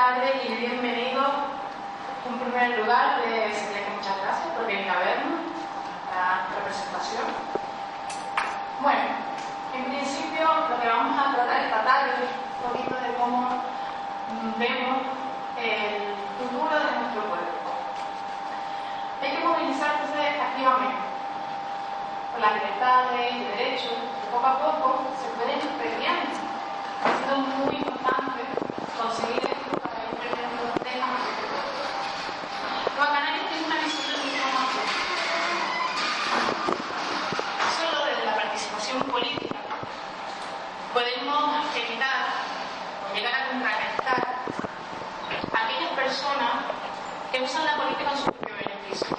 tardes y bienvenidos. En primer lugar, les que muchas gracias por venir a vernos, a la presentación. Bueno, en principio lo que vamos a tratar esta tarde es un poquito de cómo vemos el futuro de nuestro pueblo. Hay que movilizarse activamente por las libertades y derechos que poco a poco se pueden ir perdiendo. Ha sido muy importante conseguir esto para ir perdiendo los temas. Nueva Canarias tiene una visión de mucho más Solo desde la participación política podemos evitar o llegar a contrarrestar a aquellas personas que usan la política en su propio beneficio.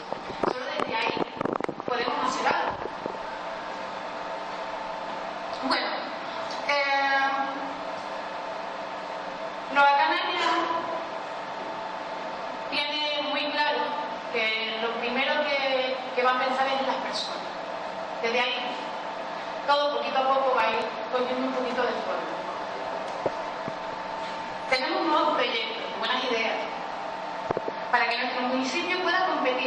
Solo desde ahí podemos hacer algo. Bueno, eh, Nueva Canaria tiene muy claro que lo primero que, que va a pensar es en las personas. Desde ahí, todo poquito a poco va a ir cogiendo un poquito de forma. Tenemos nuevos proyectos, buenas ideas, para que nuestro municipio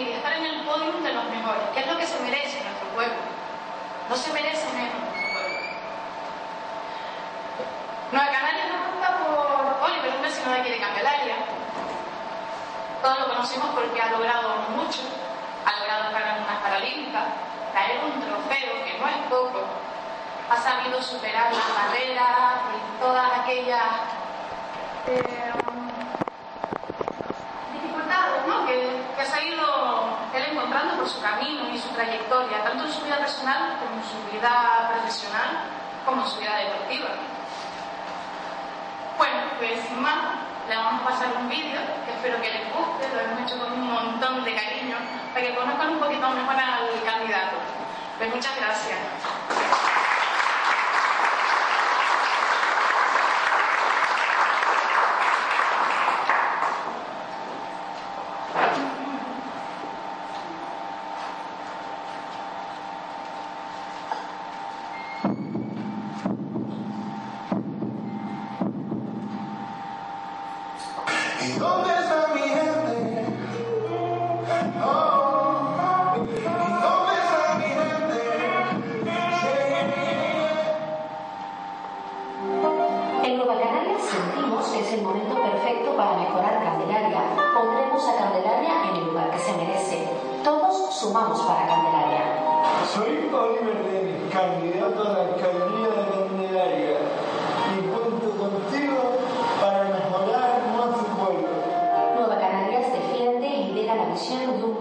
estar en el podio de los mejores, que es lo que se merece nuestro pueblo. No se merece menos nuestro pueblo. Nueva Canaria no preocupa por Oliver, un vecino de aquí de Candelaria. Todos lo conocemos porque ha logrado mucho, ha logrado en unas paralímpicas, traer un trofeo que no es poco, ha sabido superar las barreras y todas aquellas eh, dificultades ¿no? que, que se ha ido él su camino y su trayectoria, tanto en su vida personal como en su vida profesional, como en su vida deportiva. Bueno, pues sin más, le vamos a pasar un vídeo que espero que les guste, lo hemos hecho con un montón de cariño, para que conozcan un poquito mejor al candidato. Pues muchas gracias.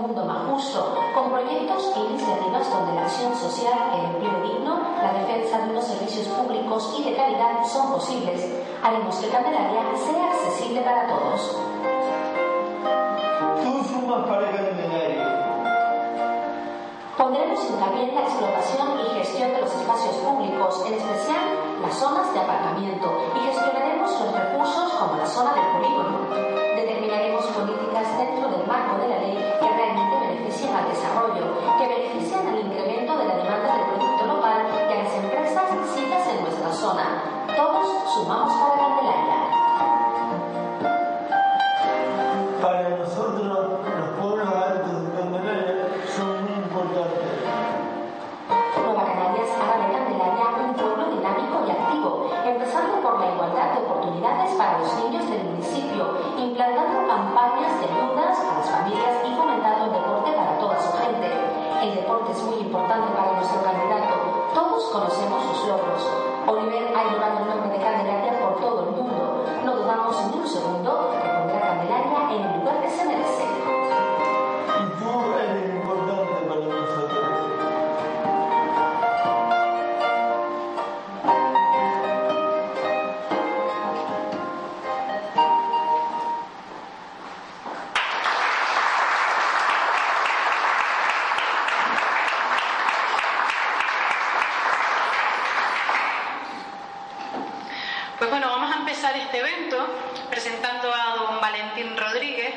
Mundo más justo, con proyectos e iniciativas donde la acción social, el empleo digno, la defensa de unos servicios públicos y de calidad son posibles. Haremos que Candelaria sea accesible para todos. Tú sumas para Candelaria. Pondremos hincapié en la explotación y gestión de los espacios públicos, en especial las zonas de aparcamiento, y gestionaremos los recursos como la zona del polígono. Todos empezar este evento presentando a don Valentín Rodríguez,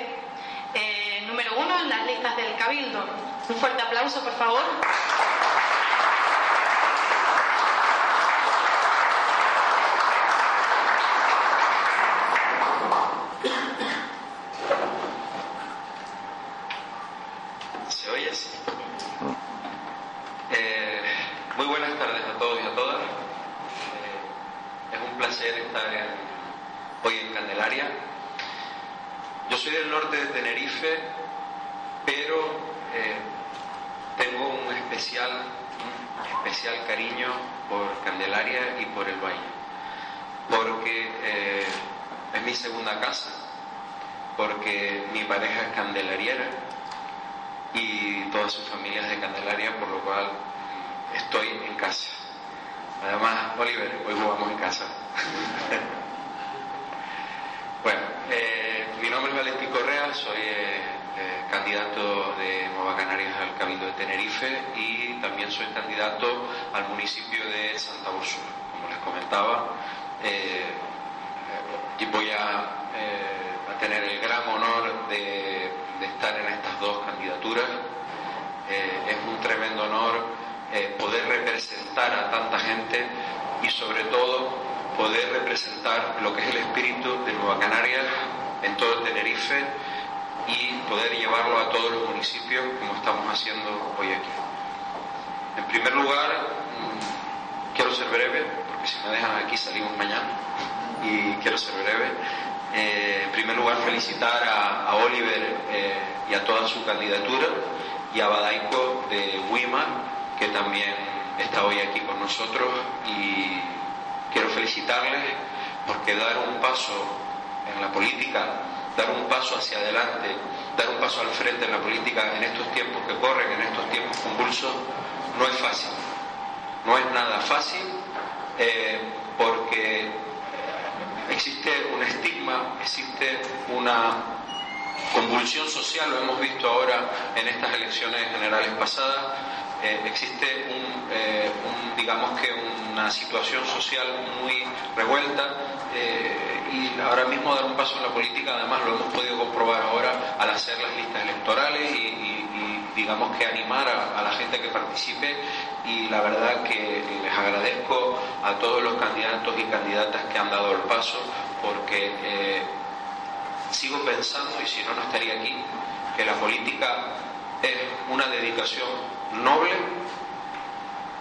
eh, número uno en las listas del Cabildo. Un fuerte aplauso, por favor. ¿Se oye así? Eh, muy buenas tardes a todos y a todas. Eh, es un placer estar hoy en Candelaria. Yo soy del norte de Tenerife, pero eh, tengo un especial, un especial cariño por Candelaria y por el valle, porque es mi segunda casa, porque mi pareja es candelariera y toda su familia es de Candelaria, por lo cual estoy en casa. Además, Oliver, hoy jugamos en casa. bueno, eh, mi nombre es Valentín Correa, soy eh, eh, candidato de Nueva Canarias al Cabildo de Tenerife y también soy candidato al municipio de Santa Úrsula. Como les comentaba, voy a, a tener el gran honor de de estar en estas dos candidaturas. Eh, es un tremendo honor eh, poder representar a tanta gente y sobre todo poder representar lo que es el espíritu de Nueva Canarias en todo el Tenerife y poder llevarlo a todos los municipios como estamos haciendo hoy aquí. En primer lugar, mm, quiero ser breve, porque si me dejan aquí salimos mañana, y quiero ser breve. Eh, en primer lugar, felicitar a, Oliver eh, y a toda su candidatura y a Badaico de Wimar, que también está hoy aquí con nosotros. Y quiero felicitarles porque dar un paso en la política, dar un paso hacia adelante, dar un paso al frente en la política en estos tiempos que corren, en estos tiempos convulsos, no es fácil. No es nada fácil eh, porque existe un estigma, existe una convulsión social, lo hemos visto ahora en estas elecciones generales pasadas, eh, existe eh, un, digamos que una situación social muy revuelta eh, y ahora mismo dar un paso en la política, además lo hemos podido comprobar ahora al hacer las listas electorales y, digamos que animar a, la gente que participe y la verdad que les agradezco a todos los candidatos y candidatas que han dado el paso porque sigo pensando, y si no, no estaría aquí, que la política es una dedicación noble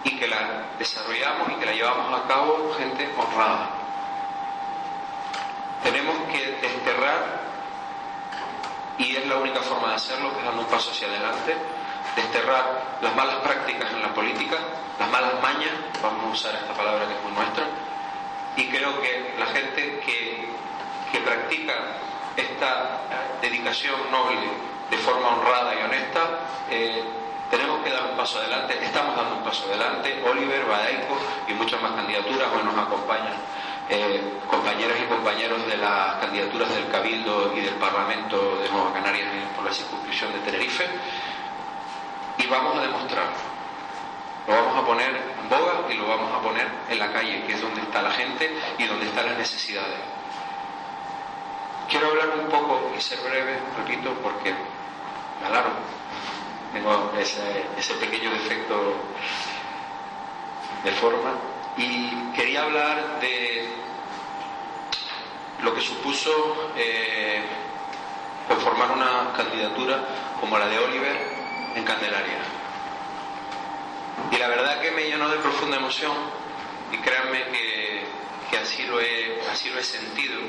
y que la desarrollamos y que la llevamos a cabo gente honrada. Tenemos que desterrar, y es la única forma de hacerlo, que es dando un paso hacia adelante, desterrar las malas prácticas en la política, las malas mañas, vamos a usar esta palabra que es muy nuestra, y creo que la gente que, que practica esta dedicación noble de forma honrada y honesta, eh, tenemos que dar un paso adelante, estamos dando un paso adelante, Oliver, Badaico y muchas más candidaturas hoy nos acompañan eh, compañeras y compañeros de las candidaturas del Cabildo y del Parlamento de Nueva Canarias por la circunscripción de Tenerife y vamos a demostrarlo. Lo vamos a poner en boga y lo vamos a poner en la calle, que es donde está la gente y donde están las necesidades. Quiero hablar un poco y ser breve, repito, porque me alargo. Tengo ese, pequeño defecto de forma. Y quería hablar de lo que supuso eh, una candidatura como la de Oliver en Candelaria. Y la verdad que me llenó de profunda emoción y créanme que, que así, lo he, así lo he sentido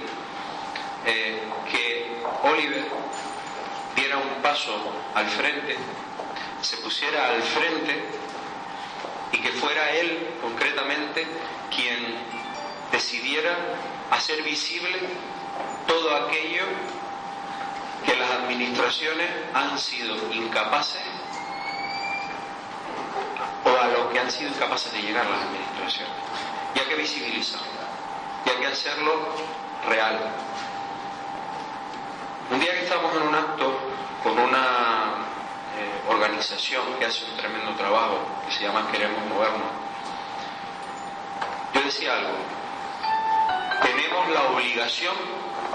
eh, que Oliver diera un paso al frente, se pusiera al frente y que fuera él concretamente quien decidiera hacer visible todo aquello que las administraciones han sido incapaces o a lo que han sido incapaces de llegar las administraciones. Y hay que visibilizarlo, y hay que hacerlo real, un día que estábamos en un acto organización que hace un tremendo trabajo, que se llama Queremos Movernos, yo decía algo, tenemos la obligación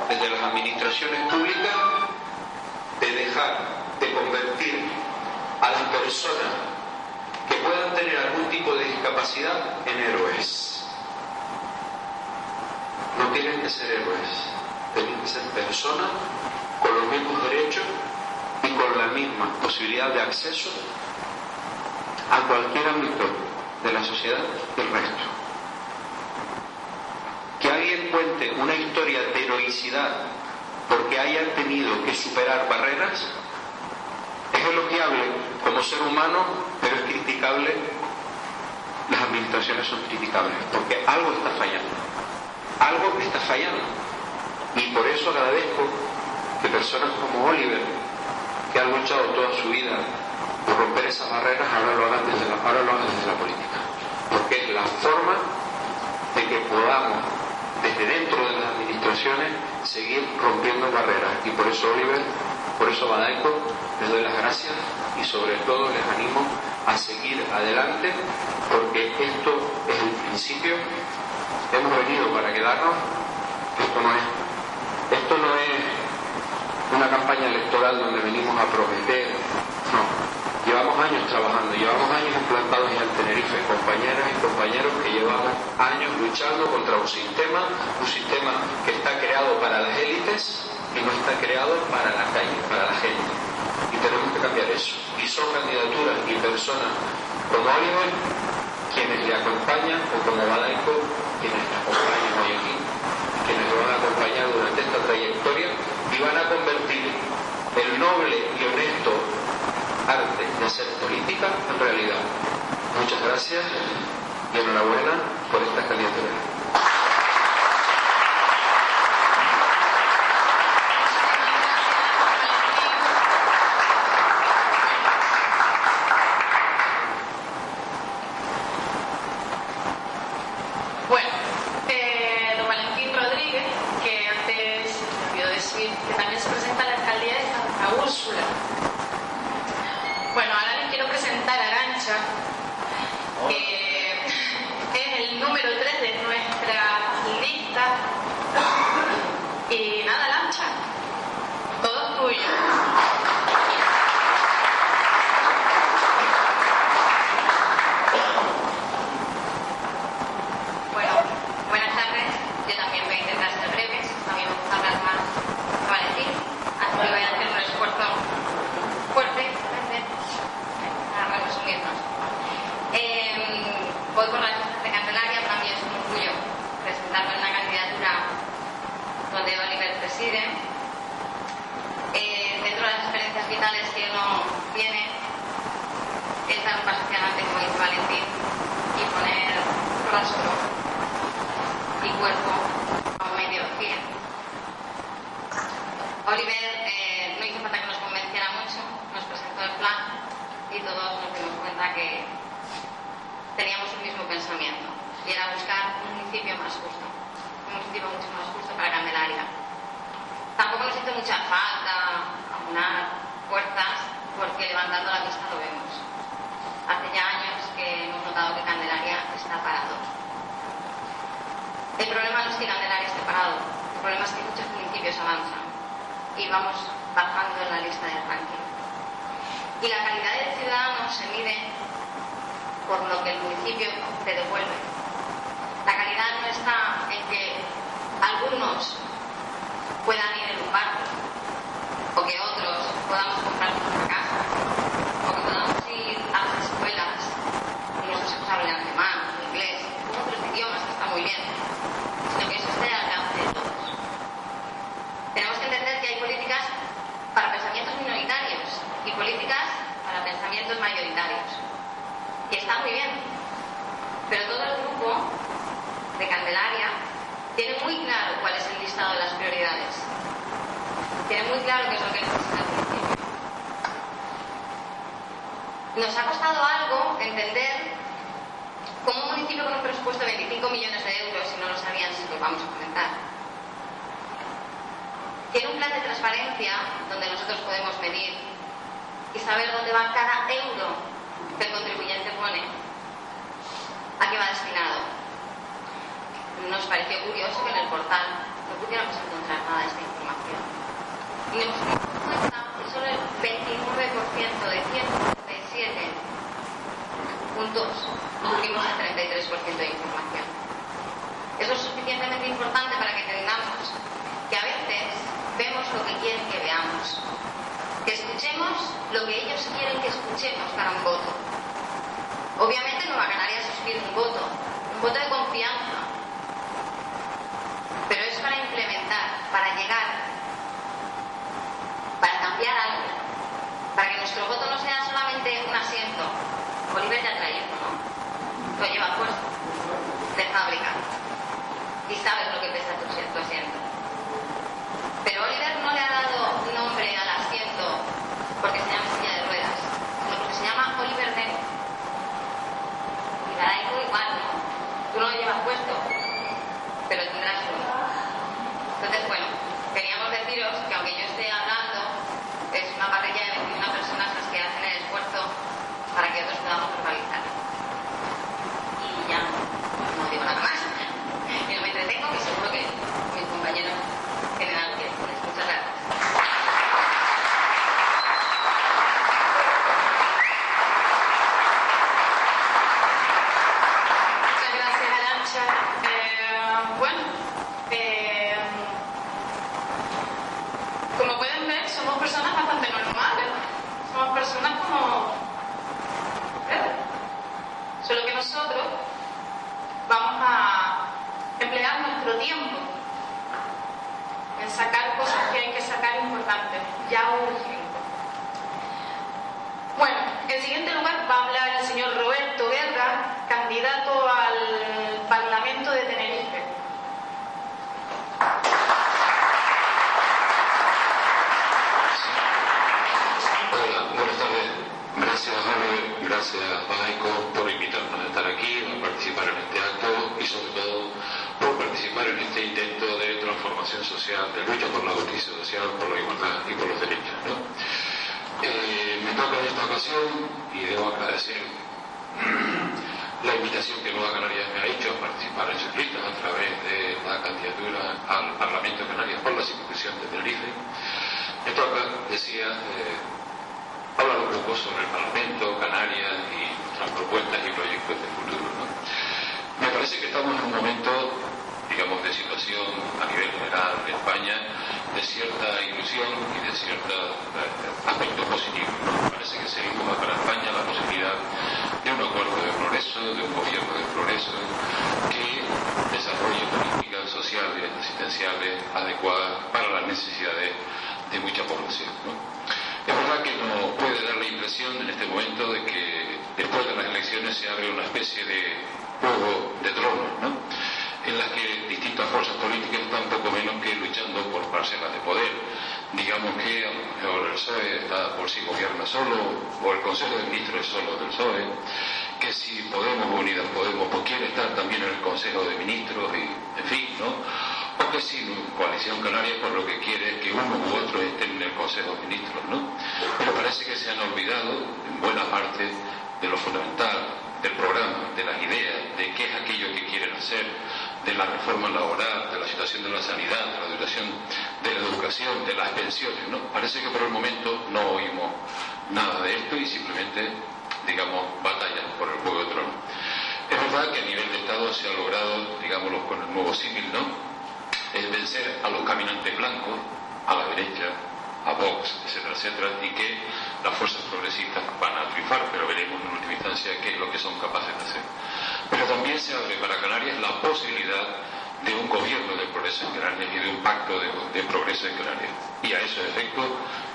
desde las administraciones públicas de dejar de convertir a las personas que puedan tener algún tipo de discapacidad en héroes. No tienen que ser héroes tienen que ser personas con los mismos derechos con la misma posibilidad de acceso a cualquier ámbito de la sociedad y el resto. Que alguien cuente una historia de heroicidad porque haya tenido que superar barreras es elogiable como ser humano, pero es criticable, las administraciones son criticables, porque algo está fallando, algo está fallando. Y por eso agradezco que personas como Oliver, que han luchado toda su vida por romper esas barreras, ahora lo hagan desde la, ahora lo hagan desde la política. Porque es la forma de que podamos, desde dentro de las administraciones, seguir rompiendo barreras. Y por eso, Oliver, por eso, Badaico, les doy las gracias y sobre todo les animo a seguir adelante porque esto es el principio. Hemos venido para quedarnos. Esto no es, esto no es una campaña electoral donde venimos a prometer. No, Llevamos años trabajando, llevamos años implantados en el Tenerife, compañeras y compañeros que llevamos años luchando contra un sistema, un sistema que está creado para las élites y no está creado para la calle, para la gente. Y tenemos que cambiar eso. Y son candidaturas y personas como Oliver quienes le acompañan, o como Badaico, quienes le acompañan hoy aquí, quienes lo van a acompañar durante esta trayectoria y van a convertir el noble y honesto arte de hacer política en realidad. Muchas gracias y enhorabuena por esta candidatura. Oliver ya trae ¿no? Lo lleva puesto, de fábrica. Y sabes lo que pesa tu asiento. Pero Oliver no le ha dado nombre al asiento porque se llama silla de ruedas, sino porque se llama Oliver Dennis. Y la da igual, ¿no? Tú no lo llevas puesto, pero tendrás uno. Entonces, bueno, queríamos deciros que aunque yo esté hablando, es una parrilla de 21 personas las que hacen el esfuerzo para que otros podamos verbalizar. Y ya no digo nada más. Y no me entretengo, que seguro que mis compañeros tienen algo que decirles. Muchas gracias. Muchas gracias, Arancha. Eh, bueno, eh, como pueden ver, somos personas bastante normales. Somos personas como... ¿eh? Solo que nosotros vamos a emplear nuestro tiempo en sacar cosas que hay que sacar importantes, ya urgentes. Bueno, en siguiente lugar va a hablar el señor Roberto Guerra, candidato al Parlamento de Tenerife. Hola, buenas tardes. Gracias, Albert, gracias, Baico, por invitarnos a estar aquí, a participar en este acto y sobre todo por participar en este intento de transformación social, de lucha por la justicia social, por la igualdad y por los derechos. Eh, me toca en esta ocasión y debo agradecer la invitación que Nueva Canarias me ha hecho a participar en sus listas a través de la candidatura al Parlamento de Canarias por la circunscripción de Tenerife. Me toca, decía, eh, hablar un poco sobre el Parlamento, Canarias y nuestras propuestas y proyectos de futuro. Me parece que estamos en un momento, digamos, de situación a nivel general de España, de cierta ilusión y de cierto eh, aspecto positivo. Me parece que se dibuja para España la posibilidad de un acuerdo de progreso, de un gobierno de progreso, que desarrolle políticas sociales, asistenciales adecuadas para las necesidades de mucha población. Es verdad que no puede dar la impresión en este momento de que después de las elecciones se abre una especie de juego de tronos, ¿no? en las que distintas fuerzas políticas están poco menos que luchando por parcelas de poder. Digamos que el PSOE está por si gobierna solo, o el Consejo de Ministros es solo del PSOE, que si Podemos Unidas Podemos pues quiere estar también en el Consejo de Ministros, y en fin, ¿no? O que si Coalición Canaria por lo que quiere es que uno u otro estén en el Consejo de Ministros, ¿no? Pero parece que se han olvidado, en buena parte, de lo fundamental, del programa, de las ideas, de qué es aquello que quieren hacer, de la reforma laboral, de la situación de la sanidad, de la educación, de la educación, de las pensiones, ¿no? Parece que por el momento no oímos nada de esto y simplemente, digamos, batallan por el juego de trono. Es verdad que a nivel de Estado se ha logrado, digámoslo con el nuevo símil, ¿no? Es vencer a los caminantes blancos, a la derecha, a Vox, etcétera, etcétera, y que las fuerzas progresistas van a triunfar, pero veremos en última instancia qué es lo que son capaces de hacer. Pero también se abre para Canarias la posibilidad de un gobierno de progreso en Canarias y de un pacto de, progreso en Canarias. Y a ese efecto,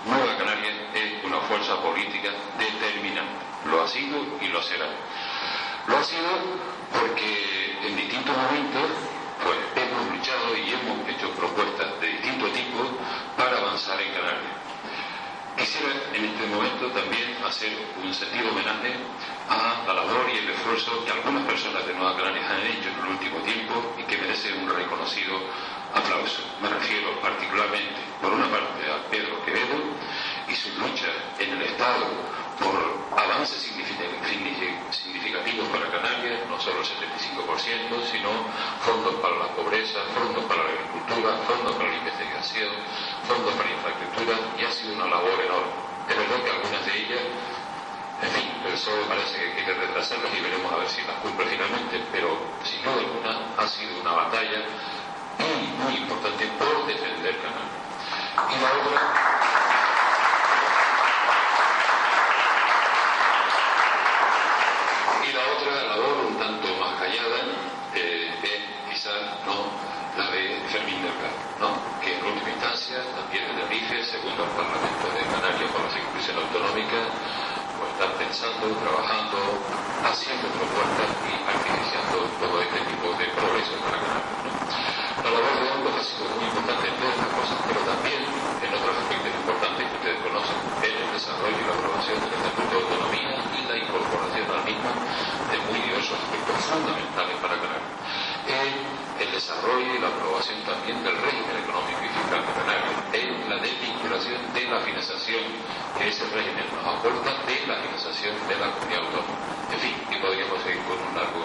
Nueva Canarias es una fuerza política determinante. Lo ha sido y lo será. Lo ha sido porque en distintos momentos pues hemos luchado y hemos hecho propuestas de distinto tipo para avanzar en Canarias. Quisiera en este momento también hacer un sentido homenaje a la labor y el esfuerzo que algunas personas de Nueva Canarias han hecho en el último tiempo y que merece un reconocido aplauso. Me refiero particularmente, por una parte, a Pedro Quevedo y su lucha en el Estado por avances significativos para Canarias, no solo el 75%, sino fondos para la pobreza, fondos para la agricultura, fondos para la investigación, fondos para la infraestructura, y ha sido una labor enorme. Es verdad que algunas de ellas, en fin, el PSOE parece que quiere retrasarlas y veremos a ver si las cumple finalmente, pero sin duda alguna ha sido una batalla muy, muy importante por defender Canarias. Y la otra provincia, también en el IFE, segundo el Parlamento de Canarias la autonómica, pues están pensando, trabajando, haciendo propuestas y artificiando todo este tipo de progreso para Canarias. La labor de ambos ha sido muy importante en todas estas cosas, pero también en otros aspectos importantes que ustedes conocen, en el desarrollo y la aprobación del Estatuto de Autonomía y la incorporación al mismo de muy diversos aspectos fundamentales para Canarias. En el desarrollo y la aprobación también del régimen económico y fiscal de Canarias, en la desvinculación de la financiación que ese régimen nos aporta de la financiación de la comunidad autónoma. En fin, y podríamos seguir con un largo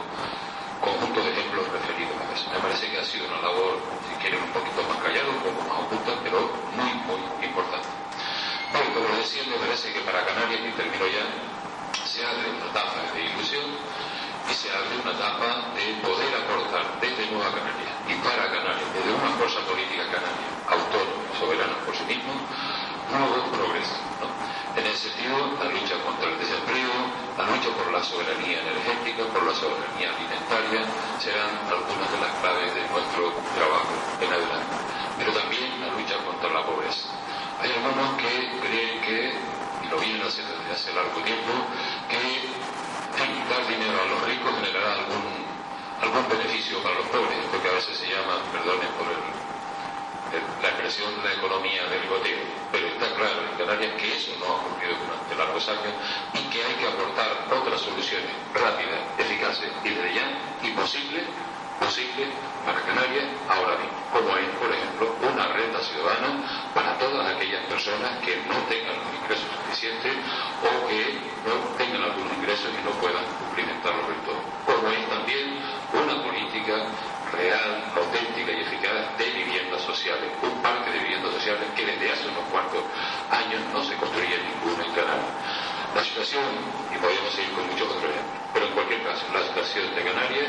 conjunto de ejemplos referidos a eso. Me parece que ha sido una labor, si quieren, un poquito más callada, un poco más oculta, pero muy, muy importante. Bueno, como decía, me parece que para Canarias, y termino ya, se abre una etapa de ilusión y se abre una etapa de poder aportar desde Nueva Canarias y para Canarias, desde una fuerza política canaria, progresos. ¿no? En ese sentido, la lucha contra el desempleo, la lucha por la soberanía energética, por la soberanía alimentaria, serán algunas de las claves de nuestro trabajo en adelante. Pero también la lucha contra la pobreza. Hay algunos que creen que, y lo vienen haciendo desde hace largo tiempo, que dar dinero a los ricos generará algún, algún beneficio para los pobres, porque a veces se llama, perdonen por el la expresión de la economía del goteo, pero está claro en Canarias que eso no ha ocurrido durante largos años y que hay que aportar otras soluciones rápidas, eficaces y de ya imposibles posible para Canarias ahora mismo, como es, por ejemplo, una renta ciudadana para todas aquellas personas que no tengan los ingresos suficientes o que no tengan algunos ingresos y no puedan cumplimentarlos del todo. Como es también cuantos años no se construye ninguno en Canarias. La situación, y podemos seguir con muchos otros pero en cualquier caso, la situación de Canarias,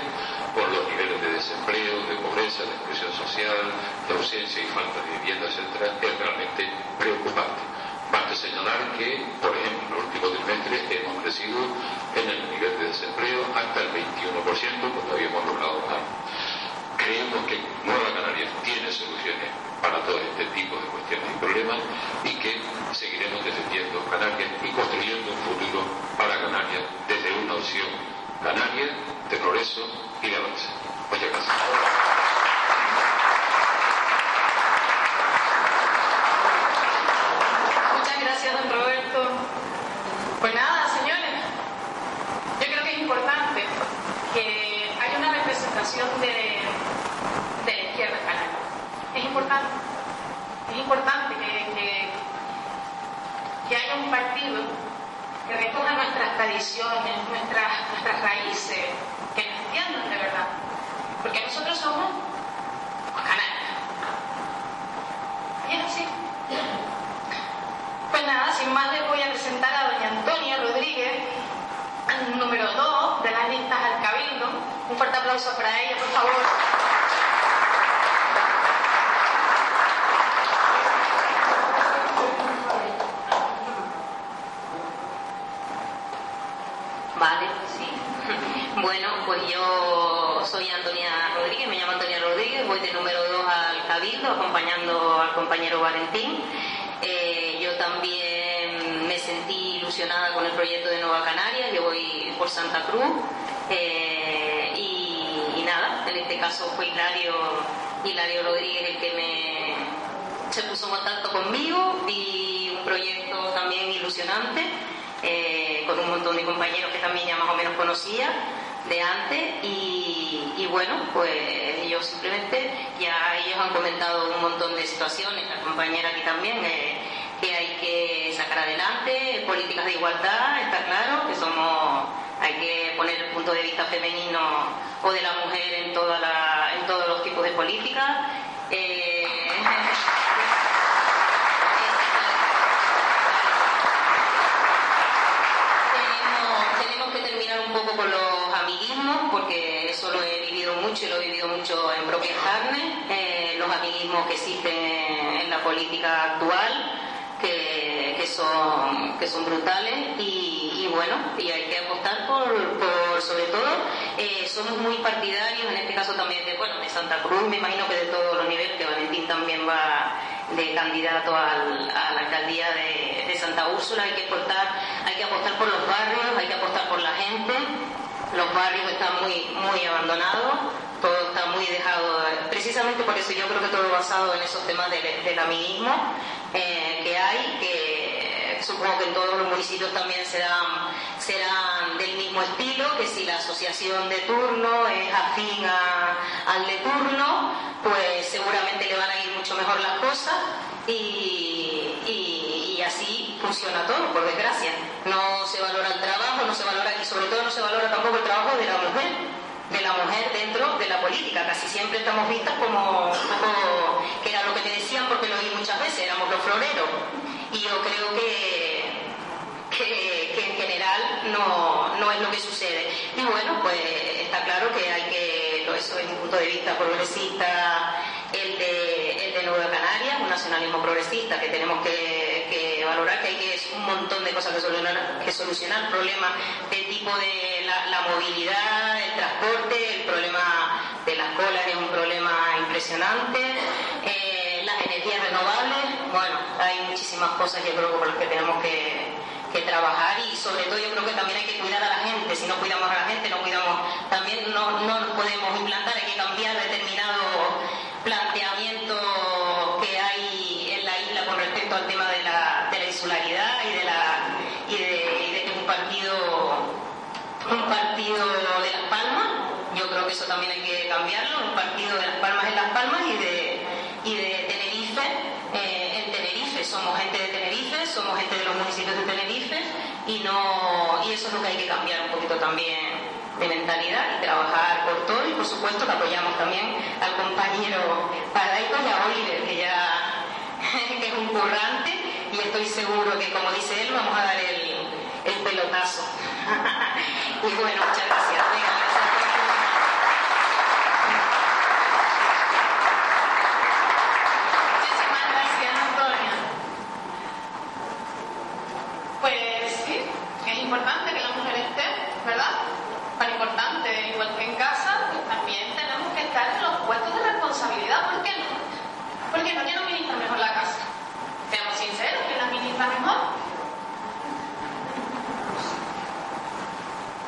por los niveles de desempleo, de pobreza, de exclusión social, de ausencia y falta de vivienda, etc., es realmente preocupante. Basta señalar que, por ejemplo, en el último trimestre hemos crecido en el nivel de desempleo hasta el 21%, cuando habíamos logrado más creemos que Nueva Canarias tiene soluciones para todo este tipo de cuestiones y problemas y que seguiremos defendiendo Canarias y construyendo un futuro para Canarias desde una opción Canarias de progreso y de avance. Muchas gracias. De, de la izquierda canaria. Es importante, es importante que, que, que haya un partido que recoja nuestras tradiciones, nuestras, nuestras raíces, que nos entiendan de verdad. Porque nosotros somos canarios. Y es así. Pues nada, sin más les voy a presentar a doña Antonia Rodríguez, número 2 de las listas al Cabildo. Un fuerte aplauso para ella, por favor. Vale, sí. Bueno, pues yo soy Antonia Rodríguez, me llamo Antonia Rodríguez, voy de número 2 al Cabildo, acompañando al compañero Valentín. Eh, yo también me sentí ilusionada con el proyecto de Nueva Canarias, yo voy por Santa Cruz. eh, caso fue Hilario, Rodríguez el que me se puso en contacto conmigo, vi un proyecto también ilusionante eh, con un montón de compañeros que también ya más o menos conocía de antes y, y bueno, pues ellos simplemente ya ellos han comentado un montón de situaciones, la compañera aquí también, eh, que hay que sacar adelante, políticas de igualdad, está claro, que somos, hay que poner el punto de vista femenino o de la mujer en, todos los tipos de políticas. Eh, un poco con los amiguismos, porque eso lo he vivido mucho y lo he vivido mucho en propias carnes, eh, los amiguismos que existen en la política actual, que, que que son brutales y, y bueno, y hay que apostar por, sobre todo, eh, somos muy partidarios, en este caso también de, bueno, de Santa Cruz, me imagino que de todos los niveles, que Valentín también va de candidato a la alcaldía de, Santa Úrsula. Hay que, apostar, hay que apostar por los barrios, hay que apostar por la gente. Los barrios están muy, muy abandonados, todo está muy dejado. Precisamente por eso yo creo que todo basado en esos temas del, del eh, que hay, que supongo que en todos los municipios también serán, del mismo estilo, que si la asociación de turno es afín al de turno, pues seguramente le van a ir mucho mejor las cosas y, así funciona todo, por desgracia. No se valora el trabajo, no se valora y sobre todo no se valora tampoco el trabajo de la mujer de la mujer dentro de la política. Casi siempre estamos vistas como un que era lo que te decían porque lo oí muchas veces, éramos los floreros. Y yo creo que, que, en general no, no es lo que sucede. Y bueno, pues está claro que hay que, eso es un punto de vista progresista, el de, el de Nueva Canarias, un nacionalismo progresista que tenemos que, que valorar, que hay que es un montón de cosas que solucionar, que solucionar problemas del tipo de la, la movilidad, el transporte, el problema de las colas es un problema impresionante, eh, energías renovables, bueno, hay muchísimas cosas yo creo por las que tenemos que, trabajar y sobre todo yo creo que también hay que cuidar a la gente, si no cuidamos a la gente, no cuidamos, también no, no nos podemos implantar, hay que cambiar determinados planteamientos que hay en la isla con respecto al tema de la, de la insularidad y de, la, y de, que un partido un partido de Las Palmas, yo creo que eso también hay que cambiarlo, un partido de Las Palmas en Las Palmas y de, y de Tenerife eh, en Tenerife, somos gente de Tenerife, somos gente de los municipios de Tenerife y, no, y eso es lo que hay que cambiar un poquito también de mentalidad y trabajar por todo. Y por supuesto que apoyamos también al compañero Paraico y a Oliver que ya que es un currante. Y estoy seguro que como dice él vamos a dar el, el pelotazo. Y bueno muchas gracias. Muchísimas gracias, Antonia. Pues sí, es importante que la mujer esté, ¿verdad? Tan igual que en casa, también tenemos que estar en los puestos de responsabilidad. ¿Por qué no? Porque no, ¿quién administra mejor la casa? Seamos sinceros, ¿quién la administra mejor?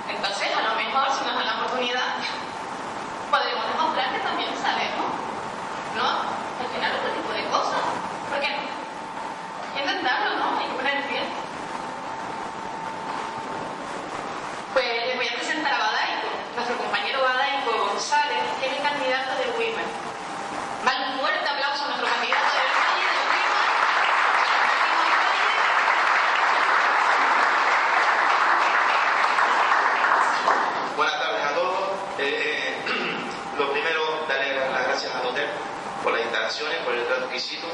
Entonces, a lo mejor, si nos dan la oportunidad, podremos demostrar que también sabemos, ¿no? Gestionar otro tipo de cosas. ¿Por qué no? Que intentarlo, ¿no? Hay que. Pues les voy a presentar a Badaico, nuestro compañero Badaico González, que es el candidato de Women. Vale, un fuerte aplauso a nuestro candidato del Valle de Women. Buenas tardes a todos. Eh, lo primero, darle las gracias a Doter instalaciones, por el trato exquisito.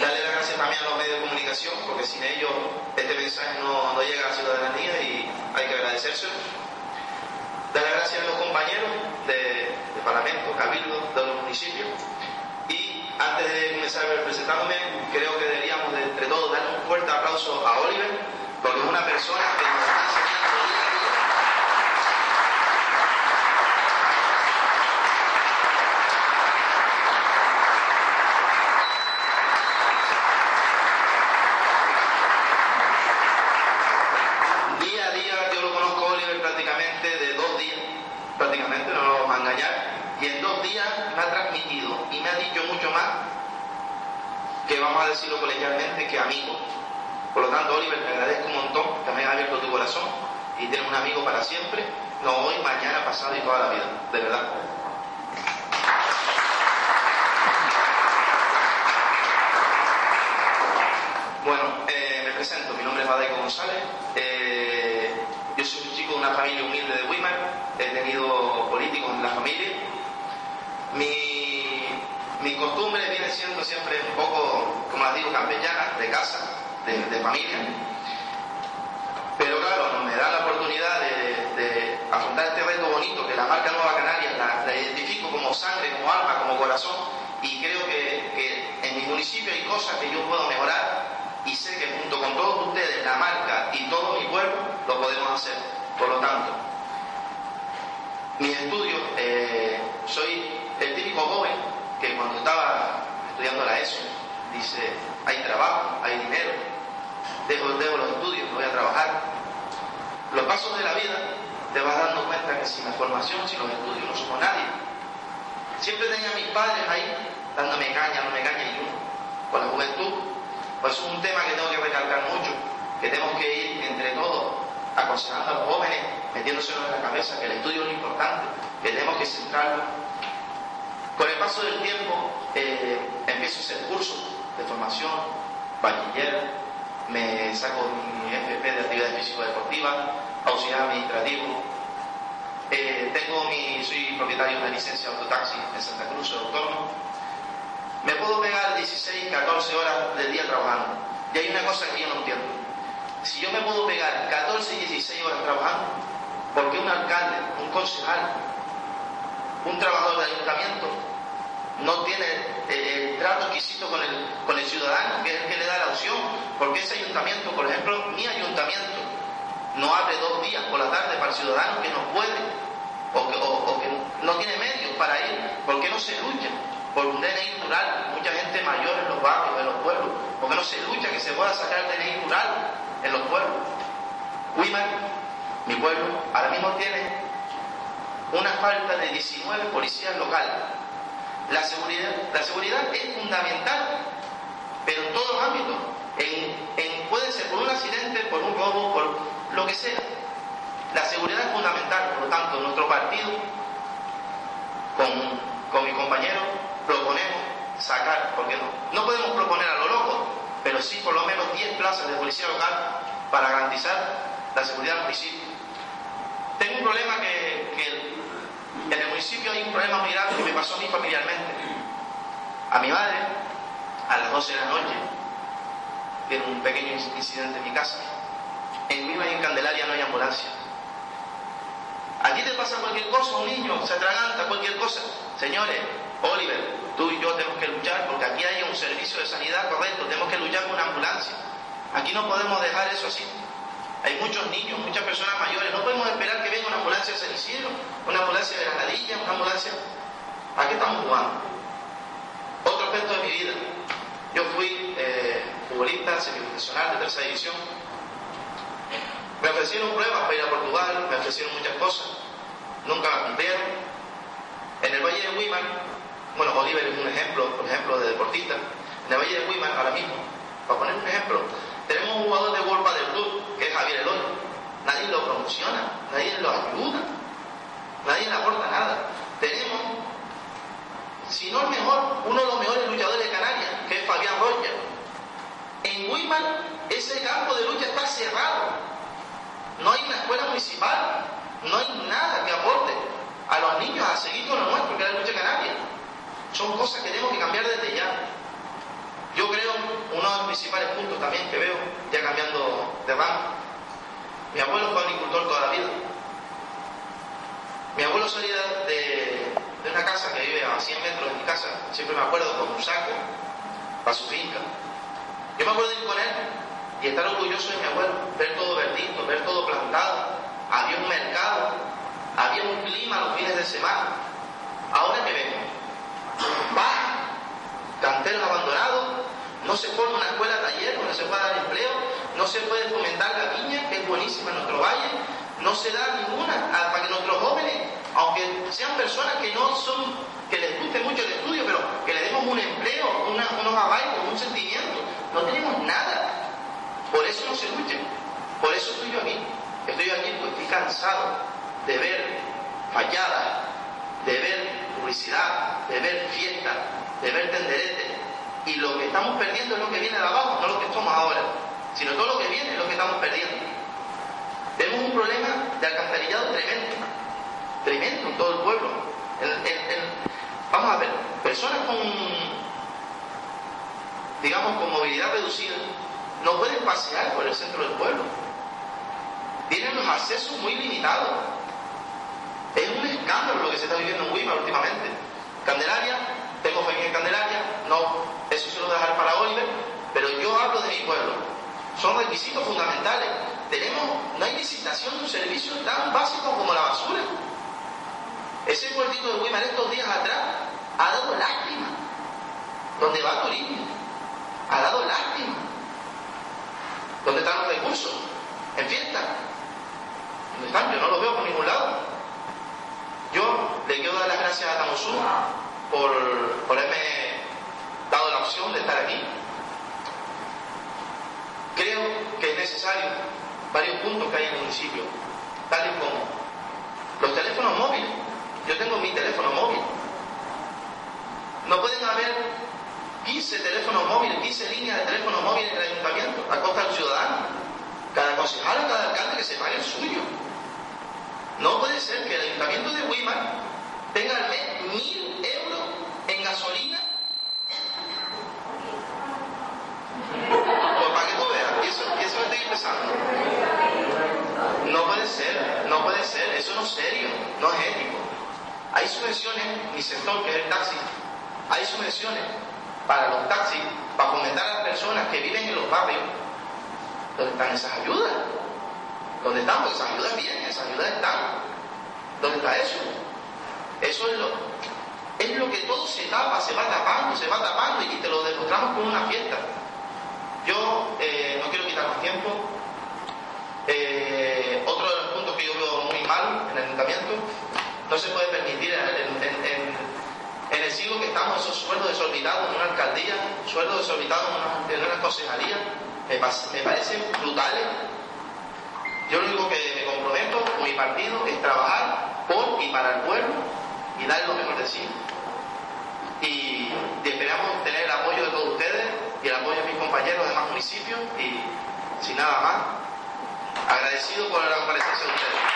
Darle las gracias también a los medios de comunicación, porque sin ellos este mensaje no, no llega a la ciudadanía y hay que agradecérselo. Dar gracias a los compañeros de, de Parlamento, Cabildo, de los municipios. Y antes de comenzar presentándome, creo que deberíamos de, entre todos dar un fuerte aplauso a Oliver, porque es una persona que nos está enseñando día a día Día a día yo lo conozco a Oliver prácticamente de dos días, prácticamente, no nos vamos a engañar, y en dos días me ha transmitido y me ha dicho mucho más que vamos a decirlo colegialmente que amigo. Por lo tanto, Oliver, te agradezco un montón me hayas abierto tu corazón y tienes un amigo para siempre, no hoy, mañana, pasado y toda la vida, de verdad. Bueno, eh, me presento, mi nombre es Badaico González, eh, yo soy un chico de una familia humilde de Weimar, he tenido políticos en la familia, mi, mi costumbre viene siendo siempre un poco, como las digo, campechana, de casa, de, de familia, pero claro, me da la oportunidad de, afrontar este reto bonito que la marca Nueva Canarias la, identifico como sangre, como alma, como corazón y creo que, que en mi municipio hay cosas que yo puedo mejorar y sé que junto con todos ustedes, la marca y todo mi pueblo, lo podemos hacer. Por lo tanto, mis estudios, eh, soy el típico joven que cuando estaba estudiando la ESO, dice, hay trabajo, hay dinero, dejo, dejo los estudios, voy a trabajar. Los pasos de la vida te vas dando cuenta que sin la formación, sin los estudios, no somos nadie. Siempre tenía a mis padres ahí, dándome caña, no me caña y. Con la juventud, pues es un tema que tengo que recalcar mucho, que tenemos que ir entre todos aconsejando a los jóvenes, metiéndoselo en la cabeza, que el estudio es lo importante, que tenemos que centrarlo. Con el paso del tiempo, eh, empiezo a hacer cursos de formación, bachiller, me saco mi FP de actividades físico-deportivas, auxiliar administrativo, eh, tengo mi, soy propietario de una licencia de autotaxi en Santa Cruz, de autónomo. Me puedo pegar 16, 14 horas del día trabajando. Y hay una cosa que yo no entiendo. Si yo me puedo pegar 14 y 16 horas trabajando, ¿por qué un alcalde, un concejal, un trabajador del ayuntamiento no tiene eh, el trato exquisito con el, con el ciudadano, que es el que le da la opción? Porque ese ayuntamiento, por ejemplo, mi ayuntamiento, no abre dos días por la tarde para el ciudadano que no puede o que, no tiene medios para ir, ¿por qué no se lucha por un DNI rural? Mucha gente mayor en los barrios, en los pueblos, ¿por qué no se lucha que se pueda sacar el DNI rural en los pueblos? Wimar, mi pueblo, ahora mismo tiene una falta de 19 policías locales. La seguridad, la seguridad es fundamental, pero en todos los ámbitos. En, puede ser por un accidente, por un robo, por lo que sea. La seguridad es fundamental, por lo tanto, nuestro partido, con, con mis compañeros, proponemos sacar, porque no, no podemos proponer a lo loco, pero sí por lo menos 10 plazas de policía local para garantizar la seguridad del municipio. Tengo un problema que, en el municipio hay un problema muy grave que me pasó a mí familiarmente. A mi madre, a las 12 de la noche, tiene un pequeño incidente en mi casa. En Viva y en Candelaria no hay ambulancia. Aquí te pasa cualquier cosa, un niño se atraganta, cualquier cosa. Señores, Oliver, tú y yo tenemos que luchar porque aquí hay un servicio de sanidad correcto, tenemos que luchar con una ambulancia. Aquí no podemos dejar eso así. Hay muchos niños, muchas personas mayores, no podemos esperar que venga una ambulancia de San Isidro, una ambulancia de Granadilla, una ambulancia... ¿A qué estamos jugando? Otro aspecto de mi vida. Yo fui eh, futbolista semiprofesional de tercera división me ofrecieron pruebas para ir a Portugal, me ofrecieron muchas cosas, nunca me cumplieron. En el Valle de Weimar, bueno, Oliver es un ejemplo, por ejemplo, de deportista. En el Valle de Weimar, ahora mismo, para poner un ejemplo, tenemos un jugador de World del Club, que es Javier Eloy. Nadie lo promociona, nadie lo ayuda, nadie le aporta nada. Tenemos, si no el mejor, uno de los mejores luchadores de Canarias, que es Fabián Rocha. En Weimar, ese campo de lucha está cerrado no hay una escuela municipal, no hay nada que aporte a los niños a seguir con lo nuestro, que es la lucha canaria. Son cosas que tenemos que cambiar desde ya. Yo creo, uno de los principales puntos también que veo, ya cambiando de ramo, mi abuelo fue agricultor toda la vida. Mi abuelo salía de, de una casa que vive a 100 metros de mi casa, siempre me acuerdo, con un saco para su finca. Yo me acuerdo de ir con él y estar orgulloso de mi abuelo, ver todo verdito, ver todo plantado. Había un mercado, había un clima los fines de semana. Ahora que vemos, baja, canteros abandonados, no se forma una escuela taller donde se pueda dar empleo, no se puede fomentar la viña, que es buenísima en nuestro valle, no se da ninguna para que nuestros jóvenes, aunque sean personas que no son, que les guste mucho el estudio, pero que les demos un empleo, unos avales, un sentimiento, no tenemos nada. Por eso no se lucha. Por eso estoy yo aquí. Estoy aquí porque estoy cansado de ver falladas, de ver publicidad, de ver fiestas, de ver tenderetes. Y lo que estamos perdiendo es lo que viene de abajo, no lo que estamos ahora, sino todo lo que viene es lo que estamos perdiendo. Tenemos un problema de alcantarillado tremendo, tremendo en todo el pueblo. vamos a ver, personas con, digamos, con movilidad reducida, no pueden pasear por el centro del pueblo. Tienen los accesos muy limitados. Es un escándalo lo que se está viviendo en Wima últimamente. Candelaria, tengo familia en Candelaria, no, eso se lo voy a dejar para Oliver, pero yo hablo de mi pueblo. Son requisitos fundamentales. Tenemos, no hay licitación de un servicio tan básico como la basura. Ese puertito de Wimar estos días atrás ha dado lástima, donde va turismo Ha dado lástima. ¿Dónde están los recursos? En fiesta. ¿Dónde están? Yo no los veo por ningún lado. Yo le quiero dar las gracias a Tamosú por, por haberme dado la opción de estar aquí. Creo que es necesario varios puntos que hay en el municipio, tales como los teléfonos móviles. Yo tengo mi teléfono móvil. No pueden haber 15 teléfonos móviles, 15 líneas de teléfono móvil en el ayuntamiento a costa del ciudadano. Cada concejal cada alcalde que se pague el suyo. No puede ser que el ayuntamiento de Weimar tenga al mes mil euros en gasolina. Pues para que tú veas, y eso, eso estoy empezando. No puede ser, no puede ser, eso no es serio, no es ético. Hay subvenciones, mi sector que es el taxi, hay subvenciones para los taxis, para fomentar a las personas que viven en los barrios. ¿Dónde están esas ayudas? ¿Dónde están? Porque esas ayudas vienen, esas ayudas están. ¿Dónde está eso? Eso es lo, es lo que todo se tapa, se va tapando, se va tapando y te lo demostramos con una fiesta. Yo eh, no quiero quitar más tiempo. Eh, otro de los puntos que yo veo muy mal en el ayuntamiento, no se puede permitir en, en- en- en el siglo que estamos esos sueldos desorbitados en una alcaldía, sueldos desorbitados en una, en una me, parecen brutales. Yo lo único que me comprometo con mi partido es trabajar por y para el pueblo y dar lo mejor de sí. Y, y esperamos tener el apoyo de todos ustedes y el apoyo de mis compañeros de demás municipios y sin nada más, agradecido por la comparecencia de ustedes.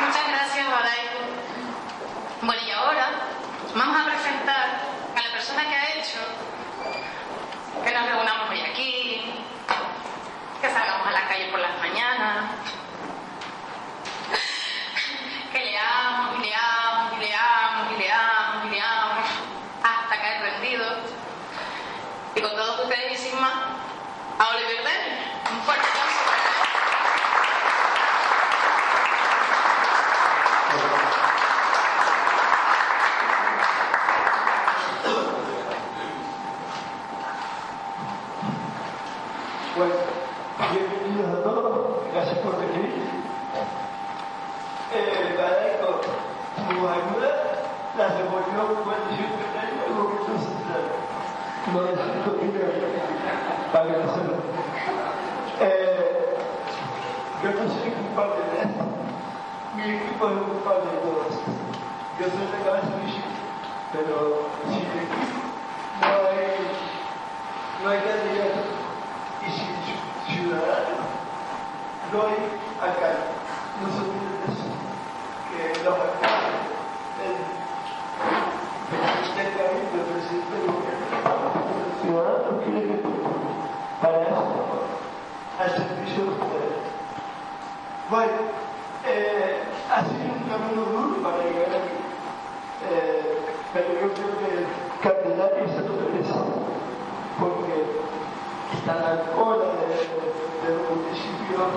Muchas gracias, Badaico. Bueno, y ahora vamos a presentar a la persona que ha hecho que nos reunamos hoy aquí, que salgamos a la calle por las mañanas, que leamos y leamos y leamos y leamos y leamos hasta caer rendidos. Y con todos ustedes y sin más, a Oliver Denny. Un fuerte aplauso para él. Bueno, bienvenidos a todos, gracias por venir. Eh, agradezco su ayuda, la devolvió cuando siempre tengo el gobierno central. No necesito dinero para hacerlo. Eh, yo no soy culpable de esto. Mi equipo es culpable de todo esto. Yo soy la cabeza visible, pero sin equipo no hay, no hay candidato y sin ci- ciudadanos no hay alcalde. No se olviden de eso. Que los alcaldes, el presidente del cabildo, el presidente del gobierno, los ciudadanos quieren que para eso, al servicio de ustedes. Bueno, eh, ha sido un camino duro para llegar aquí. Eh, pero yo creo que el candidato se lo merece. Porque está la cola de, de los municipios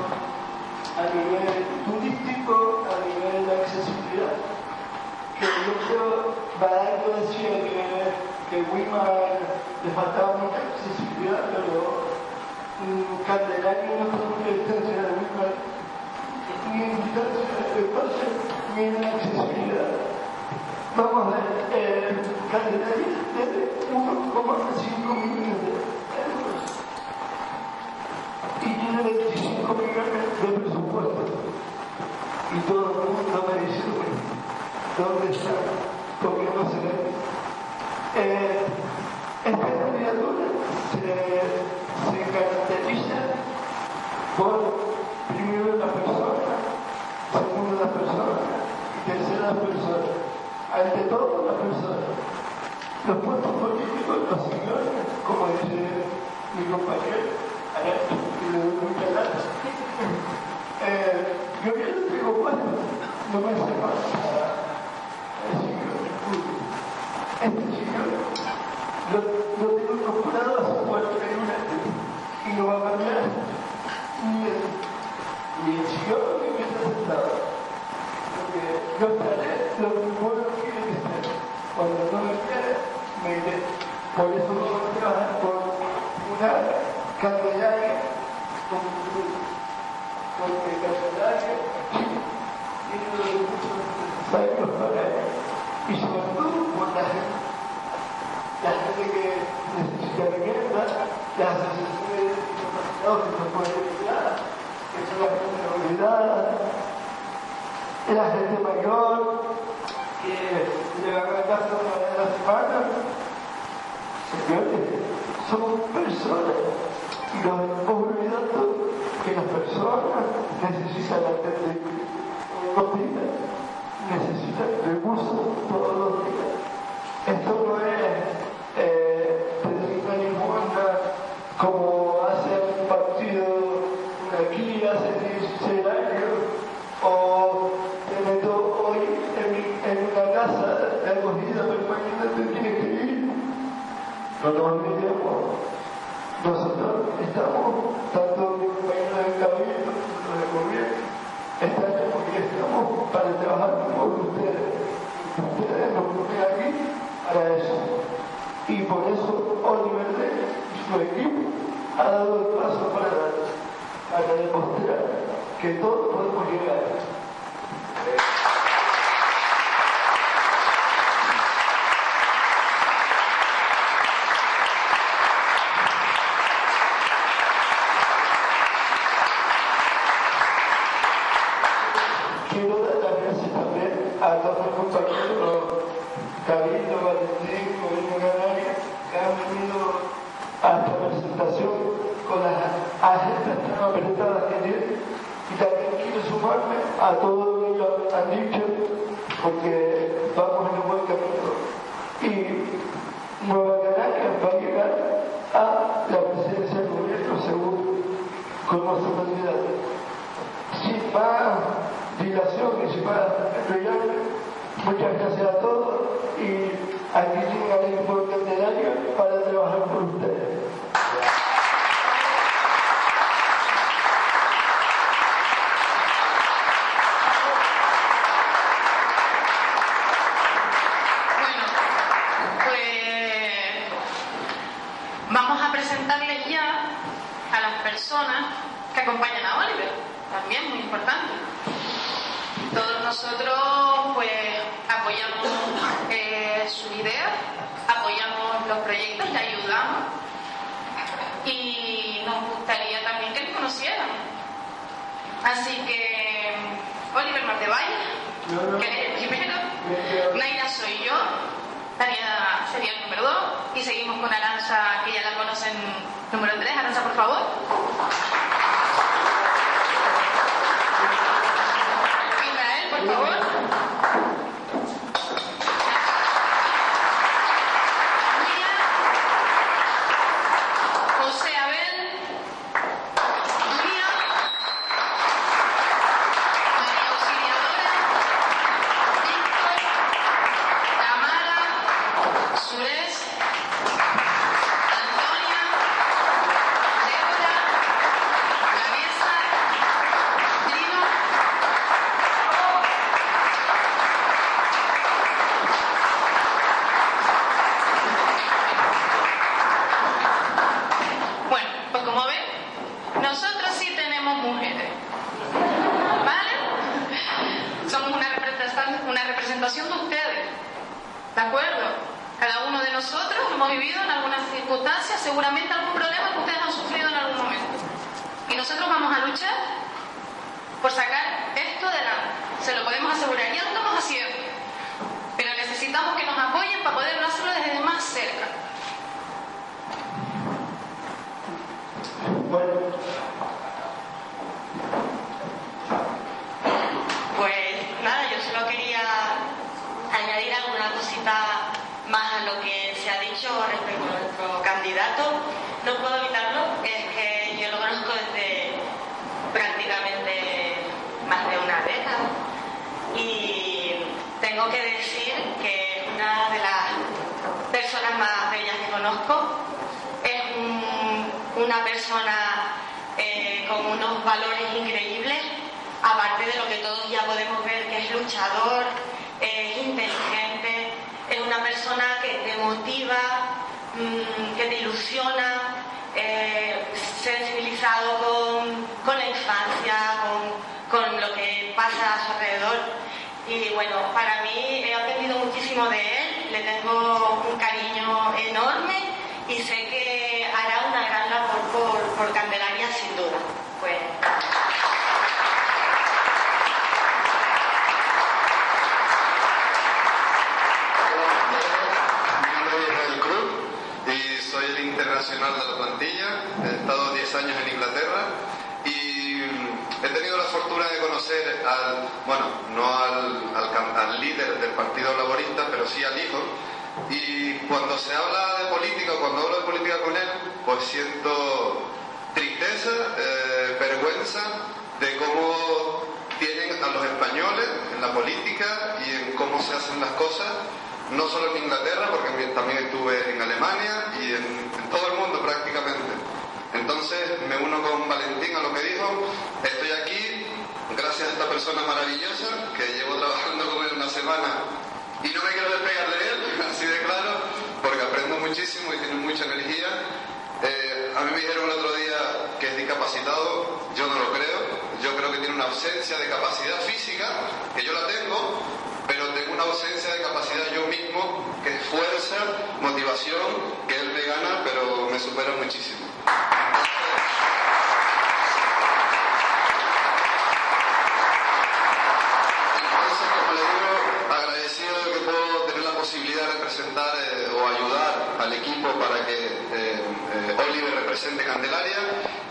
a nivel turístico, a nivel de accesibilidad. Que yo creo, Barato decía que, que Weimar le faltaba mucha accesibilidad, pero mm, Candelaria no está mucha distancia de Weimar, ni en distancia de espacio, ni en accesibilidad. Vamos a ver, eh, tiene 1,5 millones de euros tiene 25 millones de presupuesto. Y todo el mundo me dice, ¿dónde está? ¿Por qué no se ve? Eh, esta candidatura se, caracteriza por, primero, la persona, segundo, la persona, y tercera, la persona. Ante todo, la persona. Los puestos políticos, los señores, como dice mi compañero, a muchas gracias. Eh, yo ya no tengo puesto, no me hace falta el Escudo. Este señor lo, lo tengo incorporado a su puerta en un año y no va a cambiar ni el, ni el señor que me está resultados. Porque yo estaré lo que el pueblo quiere que esté. Cuando no me quiere, me iré. Por eso vamos a trabajar por una carga de aire con porque el calendario tiene los recursos necesarios para ello. Y sobre todo por la gente, la gente que necesita vivienda, las asociaciones de discapacitados que no pueden ayudar, que son la gente olvidada, la gente mayor que le van a casa una vez a la semana. Señores, somos personas y hemos olvidado que las personas necesitan atender todos los días, necesitan recursos todos los días. Esto no es para trabajar por ustedes. Ustedes nos ponen aquí para eso. Y por eso Oliver Rey y su equipo ha dado el paso para para demostrar que todos podemos llegar. Quiero dar las gracias también a todos los compañeros, Cabildo, Valentín, Gobierno Canaria, que han venido a esta presentación con las agendas tan apretadas que tienen. Y también quiero sumarme a todo lo que ellos han dicho, porque vamos en un buen camino. Y Nueva Canaria va a llegar a la presidencia del gobierno seguro, con nuestro candidato sin más dilación y sin más enrollarme, muchas gracias a todos y aquí llega el informe candelario para trabajar con ustedes. Bueno, pues vamos a presentarles ya a las personas que acompañan a Oliver, Todos nosotros pues apoyamos eh, su idea, apoyamos los proyectos, le ayudamos y nos gustaría también que le conocieran. Así que Oliver Martevalle, que es el primero, Naira soy yo, Tania sería el número 2 y seguimos con Aranza, que ya la conocen, número 3. Aranza, por favor. Applaus Asegurar. Ya lo estamos haciendo. Pero necesitamos que nos apoyen para poder hacerlo desde más cerca. Bueno, Pues nada, yo solo quería añadir alguna cosita más a lo que se ha dicho respecto a nuestro candidato. No puedo evitarlo, es que yo lo conozco desde prácticamente más de una década y tengo que decir que es una de las personas más bellas que conozco. Es un- una persona eh, con unos valores increíbles, aparte de lo que todos ya podemos ver, que es luchador, es inteligente, es una persona que te motiva, mm, que te ilusiona, eh, sensibilizado con, con la infancia, con, con lo que pasa a su alrededor. Y bueno, para mí he aprendido muchísimo de él, le tengo un cariño enorme y sé que hará una gran labor por, por Candelaria sin duda. Pues, soy el internacional de la plantilla. He estado 10 años en Inglaterra y he tenido la fortuna de conocer al, bueno, no al, al al líder del Partido Laborista, pero sí al hijo. Y cuando se habla de política, cuando hablo de política con él, pues siento tristeza, eh, vergüenza de cómo tienen a los españoles en la política y en cómo se hacen las cosas, no solo en Inglaterra, porque también estuve en Alemania y en, en todo el mundo prácticamente. Entonces me uno con Valentín a lo que dijo, estoy aquí gracias a esta persona maravillosa que llevo trabajando con él una semana y no me quiero despegar de él, así de claro, porque aprendo muchísimo y tiene mucha energía. Eh, a mí me dijeron el otro día que es discapacitado, yo no lo creo, yo creo que tiene una ausencia de capacidad física, que yo la tengo, pero tengo una ausencia de capacidad yo mismo, que es fuerza, motivación, que él me gana, pero me supera muchísimo. Entonces, como le digo, agradecido de que puedo tener la posibilidad de representar eh, o ayudar al equipo para que eh, eh, Oliver represente Candelaria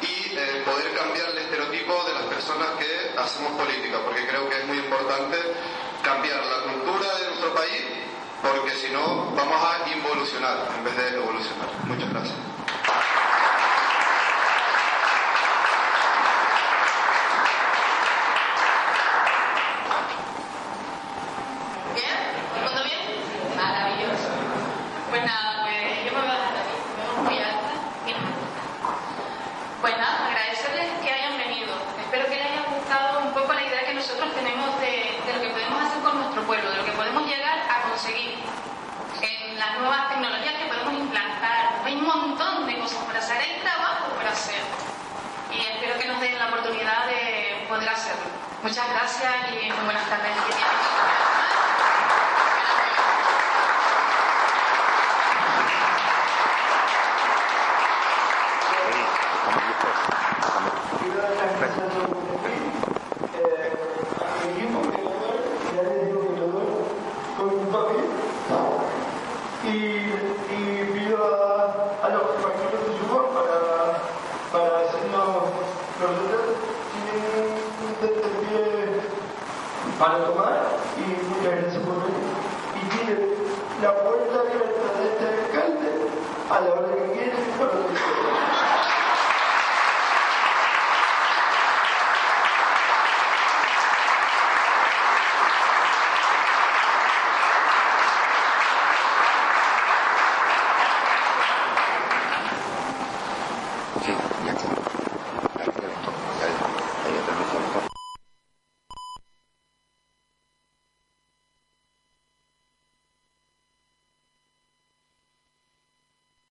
y eh, poder cambiar el estereotipo de las personas que hacemos política, porque creo que es muy importante cambiar la cultura de nuestro país, porque si no vamos a involucionar en vez de evolucionar. Muchas gracias. ¿Bien? ¿Todo el mundo bien? Maravilloso. Pues nada, pues yo me voy a dejar aquí. Me muy alta. Mira. Pues nada, agradecerles que hayan venido. Espero que les haya gustado un poco la idea que nosotros tenemos de, de lo que podemos hacer con nuestro pueblo, de lo que podemos llegar a conseguir en las nuevas tecnologías que podemos implantar. Hay un montón de cosas por hacer, hay trabajo por hacer. Y espero que nos den la oportunidad de poder hacerlo. Muchas gracias y muy buenas tardes. Que tienen. Quiero dar